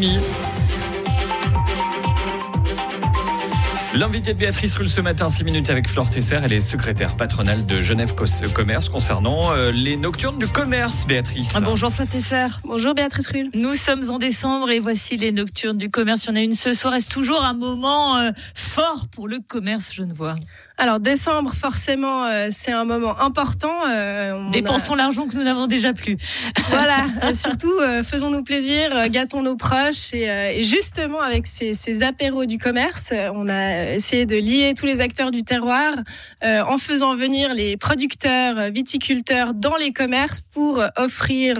7h30. L'invité de Béatrice Rulle ce matin, 6 minutes avec Flore Tesser, elle est secrétaire patronale de Genève Commerce concernant euh, les nocturnes du commerce, Béatrice. Ah, bonjour Flore Tesser. Bonjour Béatrice Rulle. Nous sommes en décembre et voici les nocturnes du commerce. Il y en a une ce soir. Est-ce toujours un moment euh, fort pour le commerce genevois? Alors décembre, forcément, euh, c'est un moment important. Euh, Dépensons l'argent que nous n'avons déjà plus. voilà, euh, surtout faisons-nous plaisir, gâtons nos proches et, justement avec ces, ces, apéros du commerce, on a essayé de lier tous les acteurs du terroir en faisant venir les producteurs, viticulteurs dans les commerces pour offrir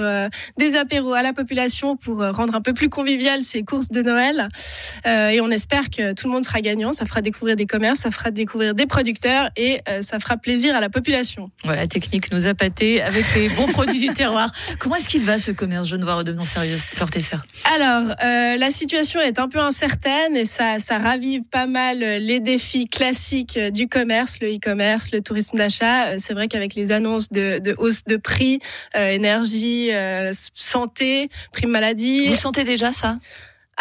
des apéros à la population pour rendre un peu plus convivial ces courses de Noël. Et on espère que tout le monde sera gagnant. Ça fera découvrir des commerces, ça fera découvrir des producteurs et euh, ça fera plaisir à la population. Voilà, la technique nous a pâté avec les bons produits du terroir. Comment est-ce qu'il va ce commerce Je ne vois redevenir sérieuse, Fleur Alors, euh, la situation est un peu incertaine et ça, ça ravive pas mal les défis classiques du commerce, le e-commerce, le tourisme d'achat. Euh, c'est vrai qu'avec les annonces de, de, hausse de prix, énergie, santé, prime maladie. Vous sentez déjà ça?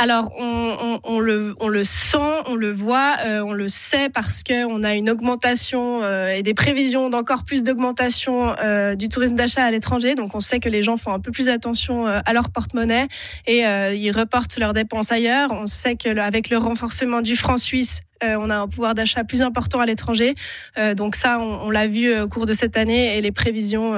Alors, on, le, on le sent, on le voit, euh, on le sait parce qu'on a une augmentation euh, et des prévisions d'encore plus d'augmentation euh, du tourisme d'achat à l'étranger. Donc, on sait que les gens font un peu plus attention à leur porte-monnaie et ils reportent leurs dépenses ailleurs. On sait que avec le renforcement du franc suisse, euh, on a un pouvoir d'achat plus important à l'étranger. Euh, donc ça, on, l'a vu euh, au cours de cette année et les prévisions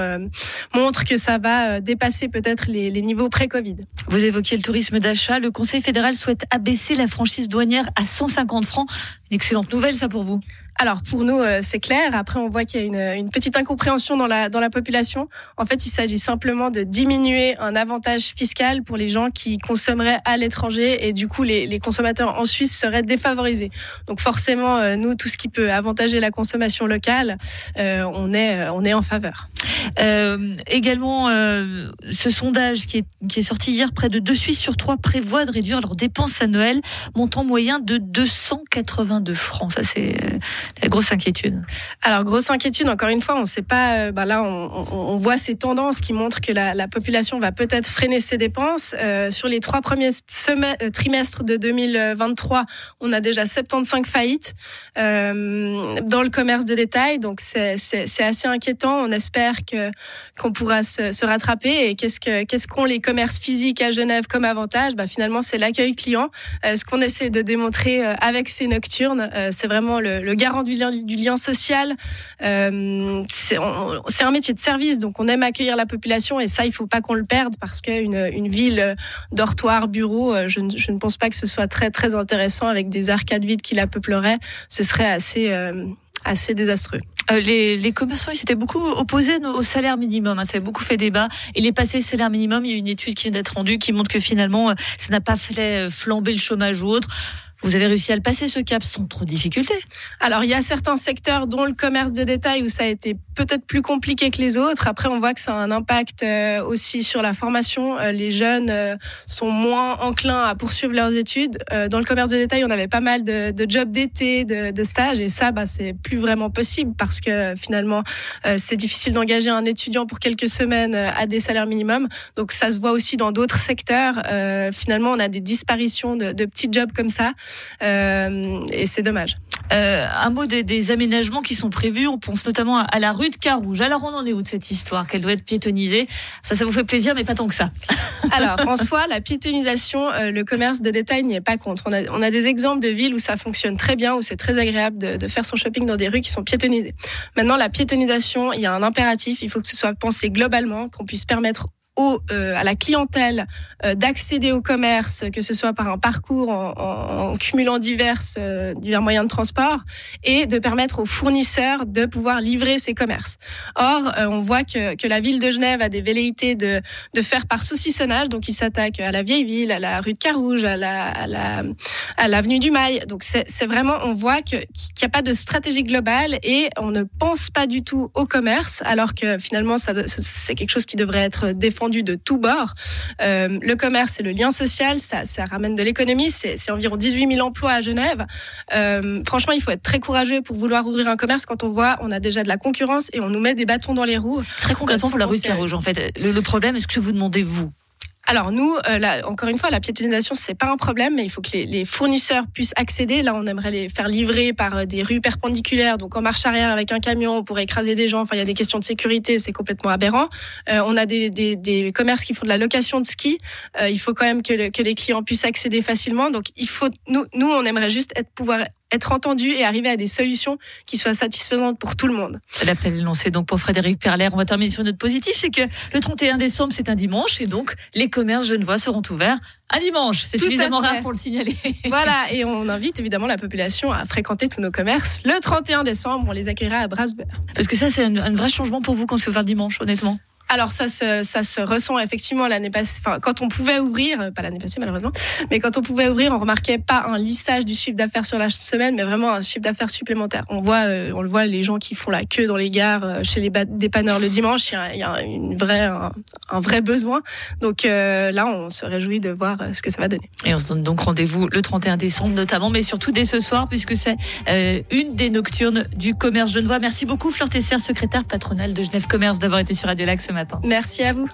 montrent que ça va dépasser peut-être les, les niveaux pré-Covid. Vous évoquiez le tourisme d'achat. Le Conseil fédéral souhaite abaisser la franchise douanière à 150 francs. Une excellente nouvelle, ça pour vous alors pour nous, euh, c'est clair. Après, on voit qu'il y a une, petite incompréhension dans la, dans la population. En fait, il s'agit simplement de diminuer un avantage fiscal pour les gens qui consommeraient à l'étranger et du coup, les, consommateurs en Suisse seraient défavorisés. Donc forcément, euh, nous, tout ce qui peut avantager la consommation locale, euh, on, est, on est en faveur. Euh, également, euh, ce sondage qui est, sorti hier, près de 2 Suisses sur 3 prévoient de réduire leurs dépenses Noël, montant moyen de 282 francs. Ça, c'est euh, la grosse inquiétude. Alors, grosse inquiétude, encore une fois, on ne sait pas, bah là, on, voit ces tendances qui montrent que la, la population va peut-être freiner ses dépenses. sur les trois premiers semaines, trimestres de 2023, on a déjà 75 faillites dans le commerce de détail, donc c'est assez inquiétant. On espère qu'on pourra se, rattraper. Et qu'est-ce que qu'ont les commerces physiques à Genève comme avantage? Bah, Finalement, c'est l'accueil client. Euh, ce qu'on essaie de démontrer euh, avec ces nocturnes, euh, c'est vraiment le, garant du lien, du lien social. c'est un métier de service, donc on aime accueillir la population et ça, il faut pas qu'on le perde parce qu'une une ville dortoir, bureau, je, je, ne pense pas que ce soit très très intéressant avec des arcades vides qui la peupleraient. Ce serait assez assez désastreux. Euh, les, les, commerçants ils s'étaient beaucoup opposés au salaire minimum. Hein, ça a beaucoup fait débat. Il est passé salaire minimum. Il y a une étude qui vient d'être rendue qui montre que finalement, euh, ça n'a pas fait flamber le chômage ou autre. Vous avez réussi à le passer ce cap sans trop de difficultés. Alors il y a certains secteurs dont le commerce de détail où ça a été peut-être plus compliqué que les autres. Après on voit que ça a un impact euh, aussi sur la formation. Euh, les jeunes euh, sont moins enclins à poursuivre leurs études. Dans le commerce de détail on avait pas mal de, jobs d'été, de, stages et ça bah, c'est plus vraiment possible parce que finalement c'est difficile d'engager un étudiant pour quelques semaines à des salaires minimums. Donc ça se voit aussi dans d'autres secteurs. finalement on a des disparitions de petits jobs comme ça. Euh, et c'est dommage. Euh, un mot des, aménagements qui sont prévus. On pense notamment à, la rue de Carouge. Alors, on en est où de cette histoire Qu'elle doit être piétonisée Ça, ça vous fait plaisir, mais pas tant que ça. Alors, en soi, la piétonisation, euh, le commerce de détail n'y est pas contre. On a, on a, des exemples de villes où ça fonctionne très bien, où c'est très agréable de, de, faire son shopping dans des rues qui sont piétonisées. Maintenant, la piétonisation, il y a un impératif. Il faut que ce soit pensé globalement, qu'on puisse permettre euh, à la clientèle euh, d'accéder au commerce, que ce soit par un parcours en, cumulant divers, euh, divers moyens de transport, et de permettre aux fournisseurs de pouvoir livrer ces commerces. Or, on voit que, que, la ville de Genève a des velléités de, de faire par saucissonnage, donc il s'attaque à la vieille ville, à la rue de Carouge, à la à l'avenue du Mail. Donc c'est vraiment, on voit qu'il n'y a pas de stratégie globale et on ne pense pas du tout au commerce, alors que finalement c'est quelque chose qui devrait être défendu de tout bord. Euh, le commerce et le lien social, ça, ça ramène de l'économie. C'est environ 18 000 emplois à Genève. Euh, franchement, il faut être très courageux pour vouloir ouvrir un commerce quand on voit on a déjà de la concurrence et on nous met des bâtons dans les roues. Très concrètement pour la rue de Carouge, en fait. Le, le problème, est-ce que vous demandez vous Alors nous, euh, là, encore une fois, la piétonisation c'est pas un problème, mais il faut que les, les, fournisseurs puissent accéder. Là, on aimerait les faire livrer par euh, des rues perpendiculaires, donc en marche arrière avec un camion pour écraser des gens. Enfin, il y a des questions de sécurité, c'est complètement aberrant. Euh, on a des, des, des, commerces qui font de la location de ski. Euh, il faut quand même que, le, que les clients puissent accéder facilement. Donc, il faut nous, nous, on aimerait juste être pouvoir être entendu et arriver à des solutions qui soient satisfaisantes pour tout le monde. L'appel lancé donc pour Frédéric Perler. On va terminer sur notre positif, c'est que le 31 décembre, c'est un dimanche et donc les commerces genevois seront ouverts un dimanche. C'est suffisamment rare pour le signaler. Voilà, et on invite évidemment la population à fréquenter tous nos commerces. Le 31 décembre, on les accueillera à Brasbert. Parce que ça, c'est un, un vrai changement pour vous quand c'est ouvert dimanche, honnêtement alors ça se, ça se ressent effectivement l'année passée. Quand on pouvait ouvrir, euh, pas l'année passée malheureusement, mais quand on pouvait ouvrir, on remarquait pas un lissage du chiffre d'affaires sur la semaine, mais vraiment un chiffre d'affaires supplémentaire. On voit, euh, on le voit, les gens qui font la queue dans les gares, euh, chez les dépanneurs le dimanche, il y a, une vraie, un, vrai besoin. Donc là, on se réjouit de voir ce que ça va donner. Et on se donne donc rendez-vous le 31 décembre notamment, mais surtout dès ce soir, puisque c'est une des nocturnes du commerce genevois. Merci beaucoup, Fleur Tesser, secrétaire patronale de Genève Commerce, d'avoir été sur Radio Lac ce Merci à vous.